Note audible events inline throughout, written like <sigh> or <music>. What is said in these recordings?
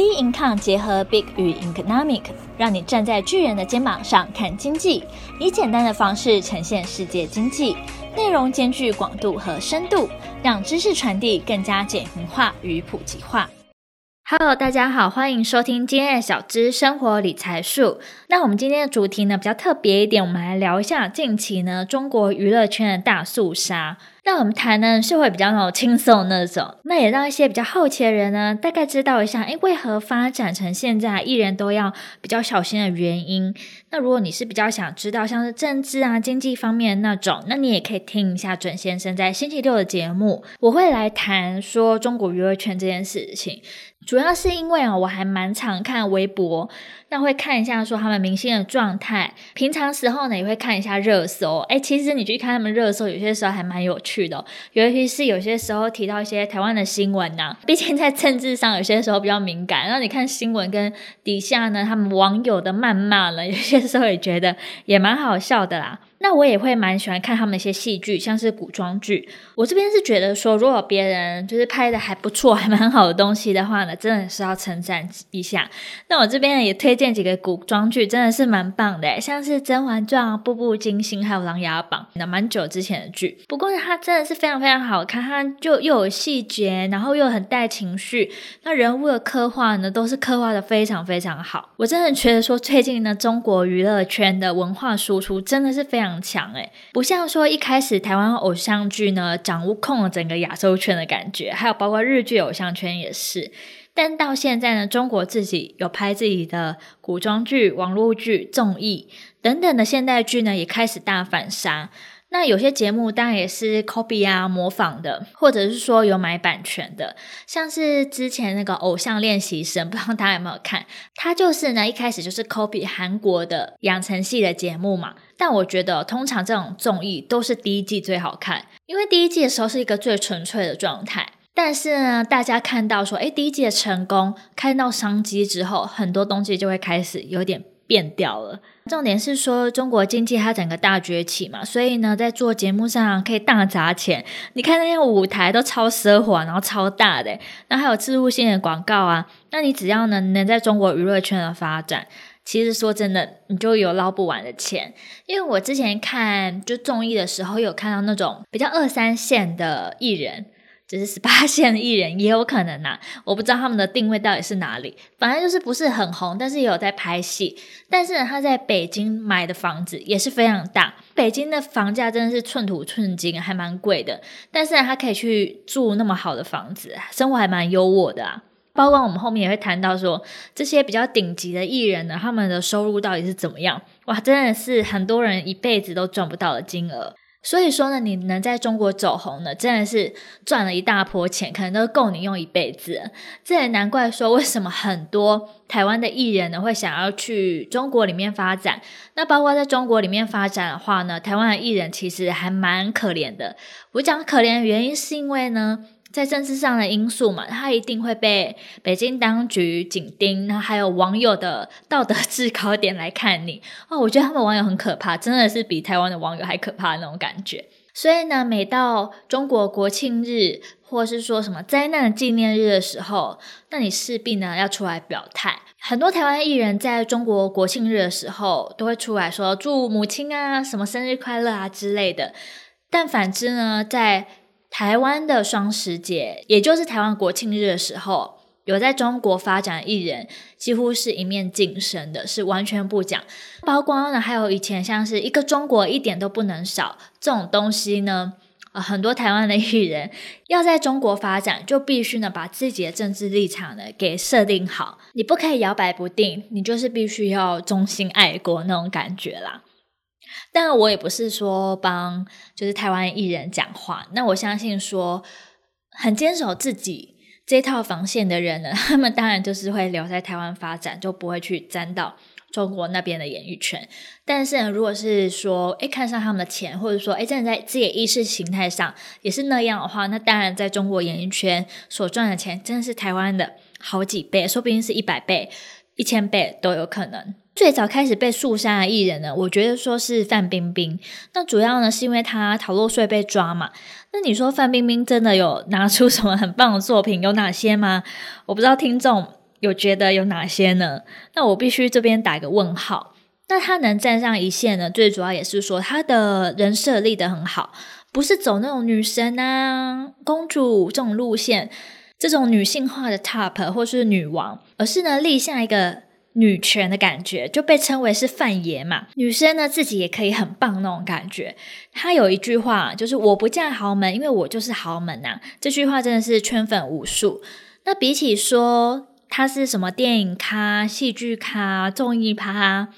B Income 结合 Big 与 Economic，让你站在巨人的肩膀上看经济，以简单的方式呈现世界经济，内容兼具广度和深度，让知识传递更加简化与普及化。Hello，大家好，欢迎收听今天的小资生活理财树。那我们今天的主题呢，比较特别一点，我们来聊一下近期呢中国娱乐圈的大肃杀。那我们谈呢是会比较那种轻松那种，那也让一些比较好奇的人呢大概知道一下，哎，为何发展成现在艺人都要比较小心的原因。那如果你是比较想知道像是政治啊、经济方面那种，那你也可以听一下准先生在星期六的节目，我会来谈说中国娱乐圈这件事情。主要是因为啊，我还蛮常看微博，那会看一下说他们明星的状态。平常时候呢，也会看一下热搜。诶，其实你去看他们热搜，有些时候还蛮有趣的。尤其是有些时候提到一些台湾的新闻呐，毕竟在政治上有些时候比较敏感。然后你看新闻跟底下呢，他们网友的谩骂呢，有些时候也觉得也蛮好笑的啦。那我也会蛮喜欢看他们一些戏剧，像是古装剧。我这边是觉得说，如果别人就是拍的还不错，还蛮好的东西的话呢，真的是要称赞一下。那我这边也推荐几个古装剧，真的是蛮棒的，像是《甄嬛传》《步步惊心》还有《琅琊榜》，那蛮久之前的剧。不过它真的是非常非常好看，它就又有细节，然后又很带情绪。那人物的刻画呢，都是刻画的非常非常好。我真的觉得说，最近呢，中国娱乐圈的文化输出真的是非常。强诶，不像说一开始台湾偶像剧呢掌握控了整个亚洲圈的感觉，还有包括日剧偶像圈也是。但到现在呢，中国自己有拍自己的古装剧、网络剧、综艺等等的现代剧呢，也开始大反杀。那有些节目当然也是 copy 啊、模仿的，或者是说有买版权的，像是之前那个《偶像练习生》，不知道大家有没有看？它就是呢一开始就是 copy 韩国的养成系的节目嘛。但我觉得通常这种综艺都是第一季最好看，因为第一季的时候是一个最纯粹的状态。但是呢，大家看到说，诶，第一季的成功，看到商机之后，很多东西就会开始有点变掉了。重点是说，中国经济它整个大崛起嘛，所以呢，在做节目上可以大砸钱。你看那些舞台都超奢华，然后超大的，那还有置入性的广告啊。那你只要能能在中国娱乐圈的发展，其实说真的，你就有捞不完的钱。因为我之前看就综艺的时候，有看到那种比较二三线的艺人。只是十八 <laughs> 线的艺人也有可能呐、我不知道他们的定位到底是哪里，反正就是不是很红，但是也有在拍戏。但是呢，他在北京买的房子也是非常大，北京的房价真的是寸土寸金，还蛮贵的。但是呢，他可以去住那么好的房子，生活还蛮优渥的啊。包括我们后面也会谈到说，这些比较顶级的艺人呢，他们的收入到底是怎么样？哇，真的是很多人一辈子都赚不到的金额。所以说呢，你能在中国走红呢，真的是赚了一大波钱，可能都够你用一辈子。这也难怪说，为什么很多台湾的艺人呢会想要去中国里面发展。那包括在中国里面发展的话呢，台湾的艺人其实还蛮可怜的。我讲可怜的原因是因为呢。在政治上的因素嘛，他一定会被北京当局紧盯，然后还有网友的道德制高点来看你哦。我觉得他们网友很可怕，真的是比台湾的网友还可怕的那种感觉。所以呢，每到中国国庆日或是说什么灾难纪念日的时候，那你势必呢要出来表态。很多台湾艺人在中国国庆日的时候都会出来说祝母亲啊、什么生日快乐啊之类的。但反之呢，在台湾的双十节，也就是台湾国庆日的时候，有在中国发展艺人，几乎是一面噤声的，是完全不讲。包括呢，还有以前像是一个中国一点都不能少这种东西呢，很多台湾的艺人要在中国发展，就必须呢把自己的政治立场呢给设定好，你不可以摇摆不定，你就是必须要忠心爱国那种感觉啦。但我也不是说帮就是台湾艺人讲话，那我相信说很坚守自己这套防线的人呢，他们当然就是会留在台湾发展，就不会去沾到中国那边的演艺圈。但是呢，如果是说诶看上他们的钱，或者说诶站在自己的意识形态上也是那样的话，那当然在中国演艺圈所赚的钱真的是台湾的好几倍，说不定是一百倍、一千倍都有可能。最早开始被肃杀的艺人呢，我觉得说是范冰冰。那主要呢是因为她逃漏税被抓嘛。那你说范冰冰真的有拿出什么很棒的作品？有哪些吗？我不知道听众有觉得有哪些呢？那我必须这边打个问号。那她能站上一线呢？最主要也是说她的人设立得很好，不是走那种女神啊、公主这种路线，这种女性化的 top 或是女王，而是呢立下一个女权的感觉，就被称为是范爷嘛。女生呢自己也可以很棒那种感觉。他有一句话就是“我不嫁豪门，因为我就是豪门呐、”，这句话真的是圈粉无数。那比起说他是什么电影咖、戏剧咖、综艺咖。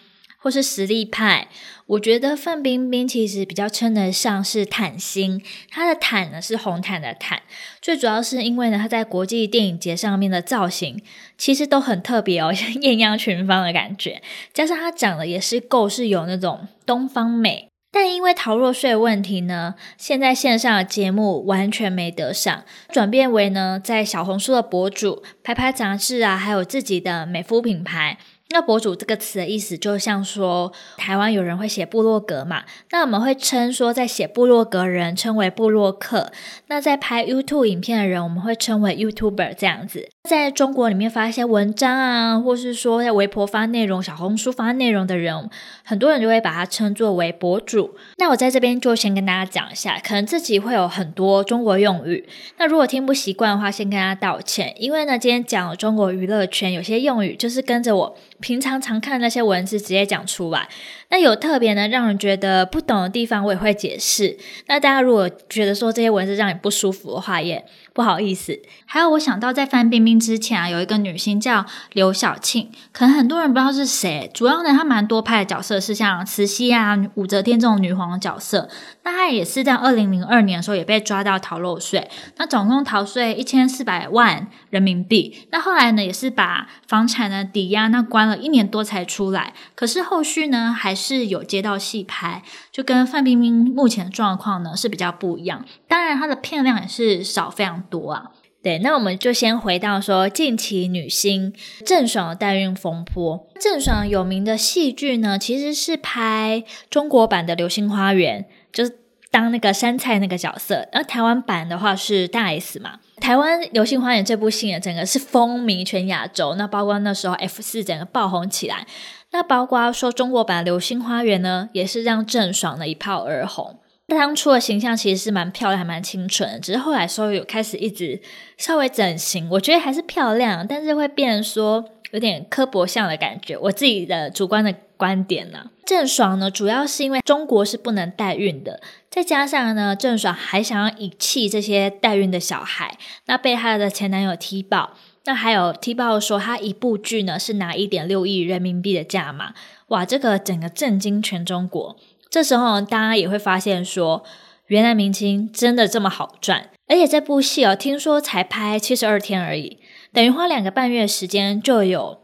或是实力派，我觉得范冰冰其实比较称得上是毯星，她的毯呢是红毯的毯，最主要是因为呢她在国际电影节上面的造型其实都很特别哦，<laughs> 像艳阳群芳的感觉，加上她长得也是够是有那种东方美，但因为逃漏税问题呢，现在线上的节目完全没得上，转变为呢在小红书的博主，拍拍杂志啊，还有自己的美肤品牌。那博主这个词的意思，就像说台湾有人会写部落格嘛，那我们会称说在写部落格人称为部落客，那在拍 YouTube 影片的人，我们会称为 YouTuber 这样子。在中国里面发一些文章啊，或是说在微博发内容、小红书发内容的人，很多人就会把它称作为博主。那我在这边就先跟大家讲一下，可能自己会有很多中国用语，那如果听不习惯的话，先跟大家道歉，因为呢，今天讲中国娱乐圈有些用语就是跟着我。平常常看那些文字直接讲出来，那有特别呢让人觉得不懂的地方，我也会解释。那大家如果觉得说这些文字让你不舒服的话，也不好意思。还有，我想到在范冰冰之前啊，有一个女星叫刘晓庆，可能很多人不知道是谁。主要呢，她蛮多拍的角色是像慈禧啊、武则天这种女皇的角色。那她也是在二零零二年的时候也被抓到逃漏税，那总共逃税一千四百万人民币。那后来呢，也是把房产呢抵押，那关了一年多才出来。可是后续呢，还是有接到戏拍，就跟范冰冰目前的状况呢是比较不一样。当然，她的片量也是少非常多啊。对，那我们就先回到说近期女星郑爽的代孕风波。郑爽有名的戏剧呢，其实是拍中国版的《流星花园》，就是当那个杉菜那个角色。那台湾版的话是大 S 嘛。台湾《流星花园》这部戏呢，整个是风靡全亚洲。那包括那时候 F 四整个爆红起来。那包括说中国版《流星花园》呢，也是让郑爽的一炮而红。他当初的形象其实是蛮漂亮，还蛮清纯，只是后来稍微有开始一直稍微整形，我觉得还是漂亮，但是会变成说有点刻薄相的感觉，我自己的主观的观点呢。郑爽呢，主要是因为中国是不能代孕的，再加上呢，郑爽还想要遗弃这些代孕的小孩，那被她的前男友踢爆，那还有踢爆说她一部剧呢是拿一点六亿人民币的价码，哇，这个整个震惊全中国。这时候，大家也会发现说，原来明星真的这么好赚，而且这部戏哦，听说才拍七十二天而已，等于花两个半月时间就有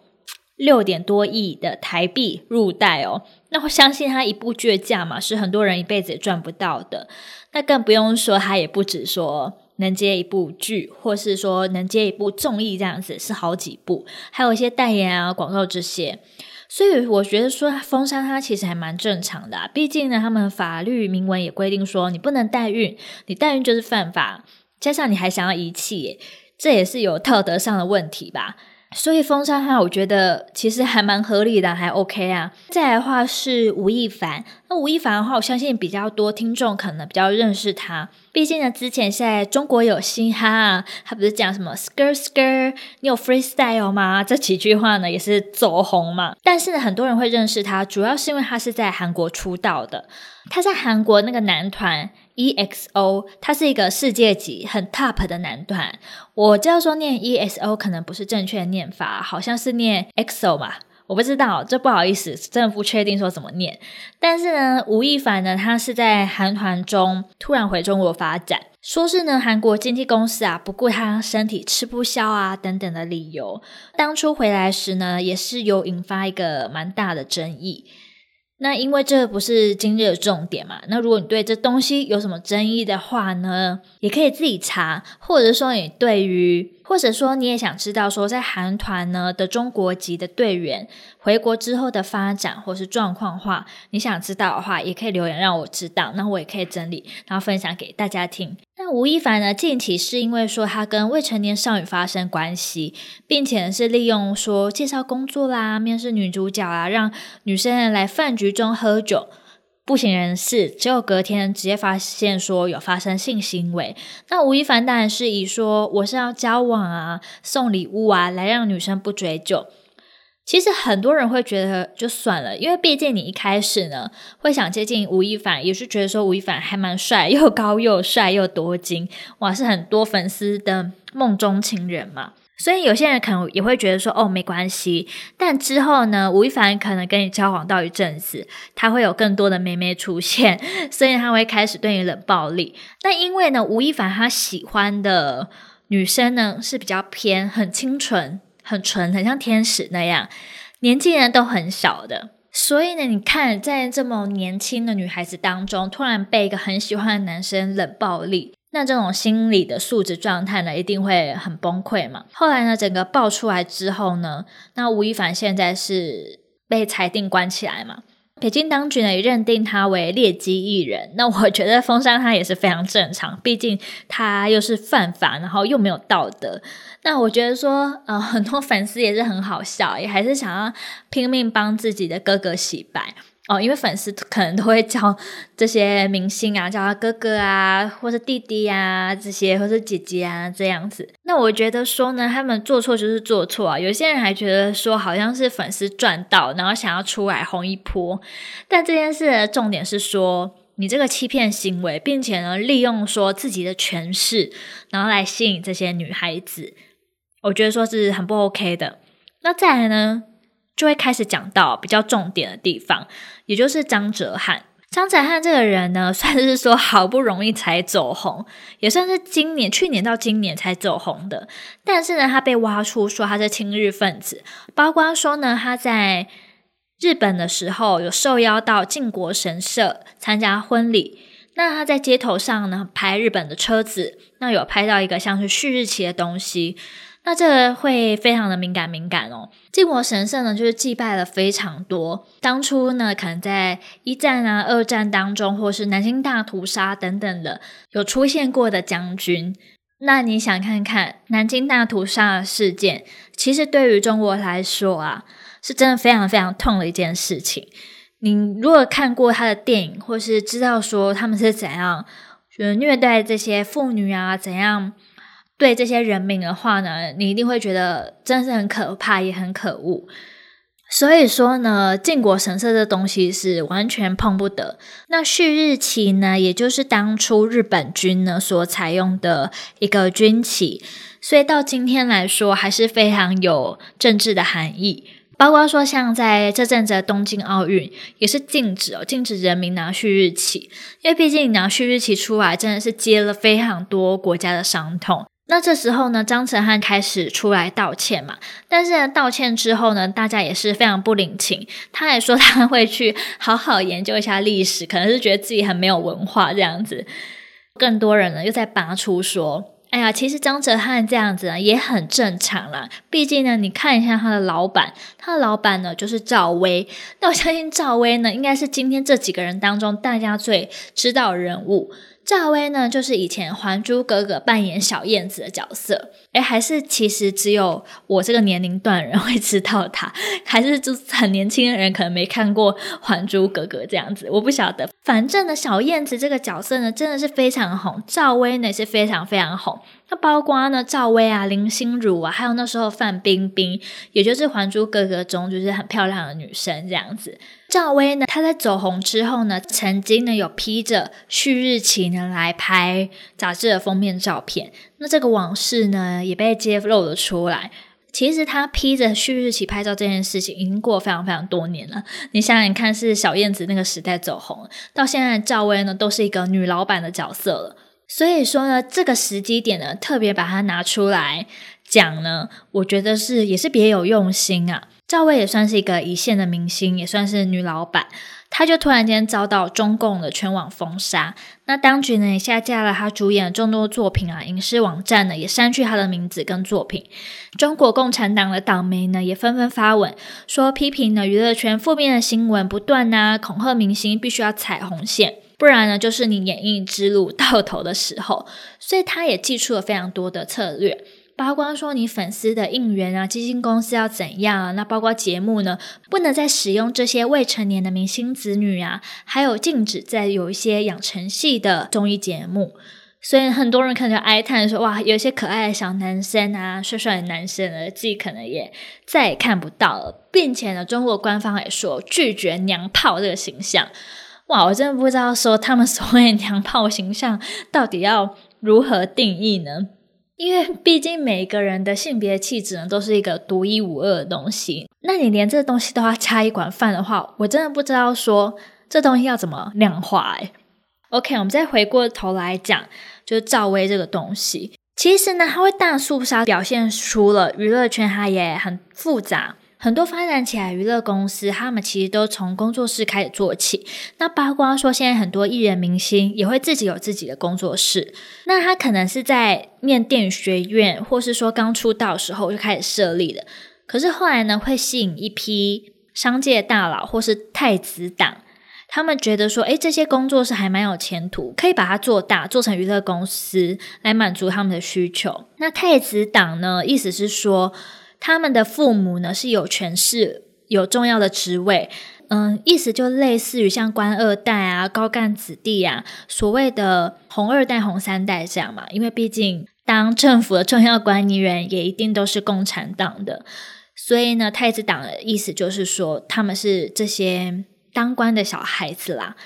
六点多亿的台币入袋哦。那我相信他一部剧的价嘛是很多人一辈子也赚不到的。那更不用说，他也不止说能接一部剧，或是说能接一部综艺这样子，是好几部，还有一些代言啊、广告这些。所以我觉得说封杀他其实还蛮正常的啊，毕竟呢，他们法律明文也规定说你不能代孕，你代孕就是犯法，加上你还想要遗弃，这也是有道德上的问题吧。所以封杀他，我觉得其实还蛮合理的，还 OK 啊。再来的话是吴亦凡，那吴亦凡的话，我相信比较多听众可能比较认识他，毕竟呢，之前在中国有嘻哈，他不是讲什么 skr skr，你有 freestyle 吗？这几句话呢也是走红嘛。但是呢，很多人会认识他，主要是因为他是在韩国出道的，他在韩国那个男团。EXO，他是一个世界级很 top 的男团。我知道说念 EXO 可能不是正确的念法，好像是念 EXO 吧，我不知道，这不好意思，真的不确定说怎么念。但是呢，吴亦凡呢，他是在韩团中突然回中国发展，说是呢韩国经纪公司啊不顾他身体吃不消啊等等的理由，当初回来时呢，也是有引发一个蛮大的争议。那因为这不是今日的重点嘛，那如果你对这东西有什么争议的话呢，也可以自己查，或者说你对于或者说你也想知道说在韩团呢的中国籍的队员回国之后的发展或是状况话，你想知道的话，也可以留言让我知道，那我也可以整理，然后分享给大家听。那吴亦凡呢，近期是因为说他跟未成年少女发生关系，并且是利用说介绍工作啦、面试女主角啊，让女生来饭局中喝酒。不省人事，只有隔天直接发现说有发生性行为。那吴亦凡当然是以说我是要交往啊、送礼物啊，来让女生不追究。其实很多人会觉得就算了，因为毕竟你一开始呢会想接近吴亦凡，也是觉得说吴亦凡还蛮帅，又高又帅又多金，哇，是很多粉丝的梦中情人嘛。所以有些人可能也会觉得说，哦，没关系。但之后呢，吴亦凡可能跟你交往到一阵子，他会有更多的妹妹出现，<laughs> 所以他会开始对你冷暴力。那因为呢，吴亦凡他喜欢的女生呢是比较偏很清纯、很纯、很像天使那样，年纪呢都很小的。所以呢，你看在这么年轻的女孩子当中，突然被一个很喜欢的男生冷暴力。那这种心理的素质状态呢，一定会很崩溃嘛。后来呢，整个爆出来之后呢，那吴亦凡现在是被裁定关起来嘛。北京当局呢也认定他为劣迹艺人。那我觉得封杀他也是非常正常，毕竟他又是犯法，然后又没有道德。那我觉得说，呃，很多粉丝也是很好笑，也还是想要拼命帮自己的哥哥洗白。哦，因为粉丝可能都会叫这些明星啊，叫他哥哥啊，或是弟弟啊，这些或是姐姐啊这样子。那我觉得说呢，他们做错就是做错啊。有些人还觉得说，好像是粉丝赚到，然后想要出来红一波。但这件事的重点是说，你这个欺骗行为，并且呢，利用说自己的权势，然后来吸引这些女孩子，我觉得说是很不 OK 的。那再来呢，就会开始讲到比较重点的地方，也就是张哲瀚。张哲瀚这个人呢，<laughs> 算是说好不容易才走红，也算是今年、去年到今年才走红的。但是呢，他被挖出说他是亲日分子，包括说呢，他在日本的时候有受邀到靖国神社参加婚礼，那他在街头上呢拍日本的车子，那有拍到一个像是旭日旗的东西。那这个会非常的敏感敏感哦。靖国神社呢，就是祭拜了非常多。当初呢，可能在一战啊、二战当中，或是南京大屠杀等等的有出现过的将军。那你想看看南京大屠杀事件，其实对于中国来说啊，是真的非常非常痛的一件事情。你如果看过他的电影，或是知道说他们是怎样呃虐待这些妇女啊，怎样。对这些人民的话呢，你一定会觉得真是很可怕，也很可恶。所以说呢，靖国神社这东西是完全碰不得。那旭日旗呢，也就是当初日本军呢所采用的一个军旗，所以到今天来说还是非常有政治的含义。包括说像在这阵子的东京奥运，也是禁止哦，禁止人民拿旭日旗，因为毕竟拿旭日旗出来，真的是接了非常多国家的伤痛。那这时候呢，张哲瀚开始出来道歉嘛，但是呢，道歉之后呢，大家也是非常不领情。他还说他会去好好研究一下历史，可能是觉得自己很没有文化这样子。更多人呢又在拔出说，哎呀，其实张哲瀚这样子呢也很正常啦。毕竟呢，你看一下他的老板，他的老板呢就是赵薇。那我相信赵薇呢，应该是今天这几个人当中大家最知道的人物。赵薇呢，就是以前《还珠格格》扮演小燕子的角色，哎，还是其实只有我这个年龄段人会知道她，<laughs> 还是就是很年轻的人可能没看过《还珠格格》这样子，我不晓得。反正呢，小燕子这个角色呢，真的是非常红，赵薇呢也是非常非常红。那包括呢，赵薇啊、林心如啊，还有那时候范冰冰，也就是《还珠格格》中就是很漂亮的女生这样子。赵薇呢，她在走红之后呢，曾经呢有披着旭日旗呢来拍杂志的封面照片。那这个往事呢也被揭露了出来。其实她披着旭日旗拍照这件事情已经过非常非常多年了。你想想看，是小燕子那个时代走红，到现在赵薇呢都是一个女老板的角色了。所以说呢，这个时机点呢，特别把它拿出来讲呢，我觉得是也是别有用心啊。赵薇也算是一个一线的明星，也算是女老板，她就突然间遭到中共的全网封杀。那当局呢也下架了她主演的众多作品啊，影视网站呢也删去她的名字跟作品。中国共产党的党媒呢也纷纷发文说，批评呢娱乐圈负面的新闻不断啊，恐吓明星必须要踩红线，不然呢就是你演艺之路到头的时候。<laughs> 所以他也祭出了非常多的策略。包括说你粉丝的应援啊，基金公司要怎样啊？那包括节目呢，不能再使用这些未成年的明星子女啊，还有禁止再有一些养成系的综艺节目。所以很多人可能就哀叹说：“哇，有一些可爱的小男生啊，帅帅的男生呢，自己可能也再也看不到了。”并且呢，中国官方也说拒绝娘炮这个形象。哇，我真的不知道说他们所谓娘炮形象到底要如何定义呢？因为毕竟每个人的性别气质呢，都是一个独一无二的东西。那你连这东西都要插一管饭的话，我真的不知道说这东西要怎么量化诶。OK，我们再回过头来讲，就是赵薇这个东西，其实呢，它会大肃杀，表现出了娱乐圈它也很复杂。很多发展起来娱乐公司，他们其实都从工作室开始做起。那八卦说，现在很多艺人明星也会自己有自己的工作室。那他可能是在念电影学院，或是说刚出道时候就开始设立了。可是后来呢，会吸引一批商界大佬或是太子党，他们觉得说，诶，这些工作室还蛮有前途，可以把它做大，做成娱乐公司来满足他们的需求。那太子党呢，意思是说，他们的父母呢，是有权势、有重要的职位，嗯，意思就类似于像官二代啊、高干子弟啊，所谓的红二代、红三代这样嘛。因为毕竟当政府的重要管理员也一定都是共产党的，所以呢，太子党的意思就是说他们是这些当官的小孩子啦。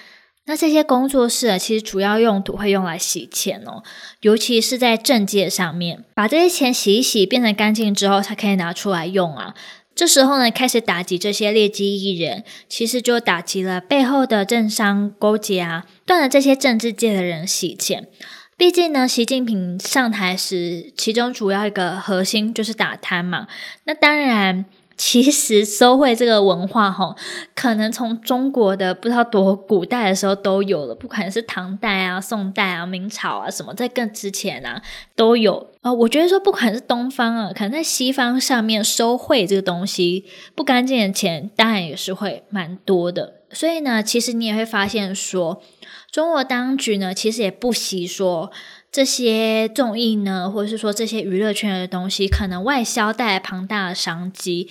那这些工作室啊，其实主要用途会用来洗钱哦，尤其是在政界上面，把这些钱洗一洗，变成干净之后，才可以拿出来用啊。这时候呢，开始打击这些劣迹艺人，其实就打击了背后的政商勾结啊，断了这些政治界的人洗钱。毕竟呢，习近平上台时，其中主要一个核心就是打贪嘛。那当然。其实收贿这个文化，哈，可能从中国的不知道多古代的时候都有了，不管是唐代啊、宋代啊、明朝啊什么，在更之前啊都有啊、我觉得说，不管是东方啊，可能在西方上面收贿这个东西，不干净的钱当然也是会蛮多的。所以呢，其实你也会发现说，中国当局呢，其实也不惜说。这些综艺呢，或者是说这些娱乐圈的东西，可能外销带来庞大的商机，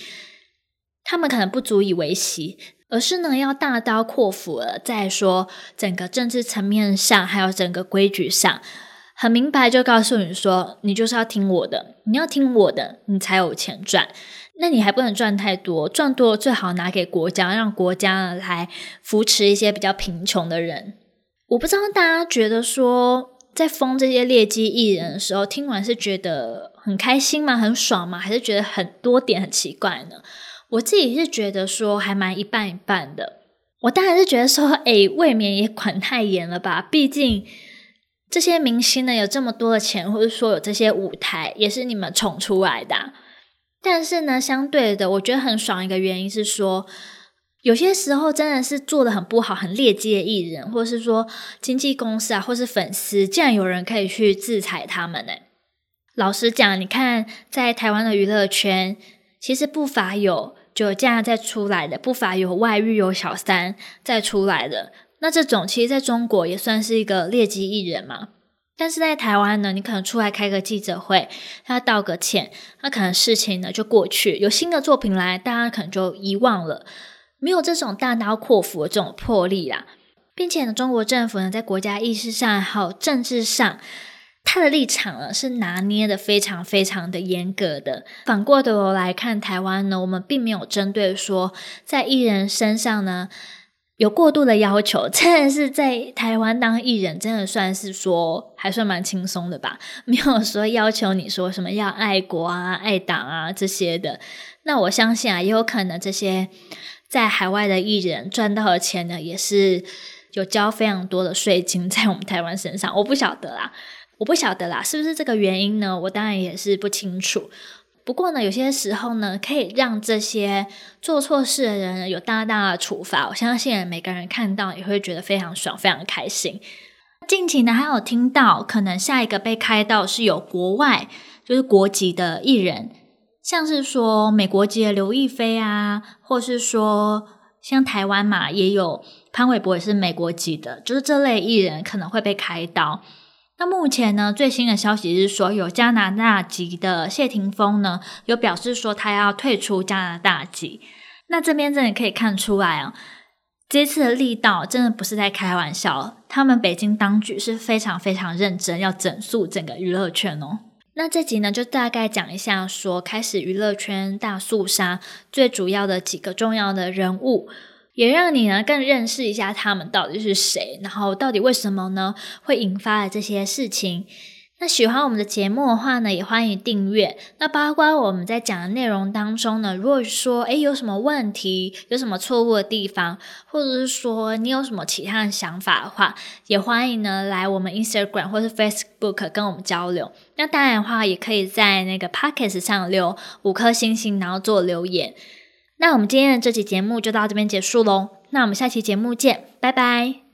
他们可能不足以维系，而是呢要大刀阔斧了。再说整个政治层面上，还有整个规矩上，很明白就告诉你说，你就是要听我的，你要听我的，你才有钱赚。那你还不能赚太多，赚多了最好拿给国家，让国家来扶持一些比较贫穷的人。我不知道大家觉得说。在封这些劣迹艺人的时候，听完是觉得很开心吗？很爽吗？还是觉得很多点很奇怪呢？我自己是觉得说还蛮一半一半的。我当然是觉得说，哎，未免也管太严了吧？毕竟这些明星呢，有这么多的钱，或者说有这些舞台，也是你们宠出来的。但是呢，相对的，我觉得很爽一个原因是说。有些时候真的是做得很不好、很劣迹的艺人，或是说经纪公司啊，或是粉丝，竟然有人可以去制裁他们呢？老实讲，你看在台湾的娱乐圈，其实不乏有酒驾再出来的，不乏有外遇、有小三再出来的。那这种其实在中国也算是一个劣迹艺人嘛。但是在台湾呢，你可能出来开个记者会，他道个歉，那可能事情呢就过去，有新的作品来，大家可能就遗忘了。没有这种大刀阔斧的这种魄力啦，并且呢，中国政府呢，在国家意识上还有政治上，他的立场呢是拿捏的非常非常的严格的。反过头来看台湾呢，我们并没有针对说在艺人身上呢有过度的要求，<laughs> 真的是在台湾当艺人，真的算是说还算蛮轻松的吧，<laughs> 没有说要求你说什么要爱国啊、爱党啊这些的。那我相信啊，也有可能这些。在海外的艺人赚到的钱呢，也是有交非常多的税金在我们台湾身上。我不晓得啦，我不晓得啦，是不是这个原因呢？我当然也是不清楚。不过呢，有些时候呢，可以让这些做错事的人有大大的处罚。我相信每个人看到也会觉得非常爽，非常开心。近期呢，还有听到可能下一个被开到是有国外就是国籍的艺人，像是说美国籍的刘亦菲啊，或是说像台湾嘛，也有潘玮柏也是美国籍的，就是这类艺人可能会被开刀。那目前呢，最新的消息是说，有加拿大籍的谢霆锋呢，有表示说他要退出加拿大籍。那这边真的可以看出来啊，这次的力道真的不是在开玩笑，他们北京当局是非常非常认真，要整肃整个娱乐圈哦。那这集呢，就大概讲一下说，开始娱乐圈大肃杀最主要的几个重要的人物。也让你呢更认识一下他们到底是谁，然后到底为什么呢会引发了这些事情。那喜欢我们的节目的话呢，也欢迎订阅。那包括我们在讲的内容当中呢，如果说诶有什么问题，有什么错误的地方，或者是说你有什么其他的想法的话，也欢迎呢来我们 Instagram 或是 Facebook 跟我们交流。那当然的话，也可以在那个 Podcast 上留五颗星星，然后做留言。那我们今天的这期节目就到这边结束喽，那我们下期节目见，拜拜。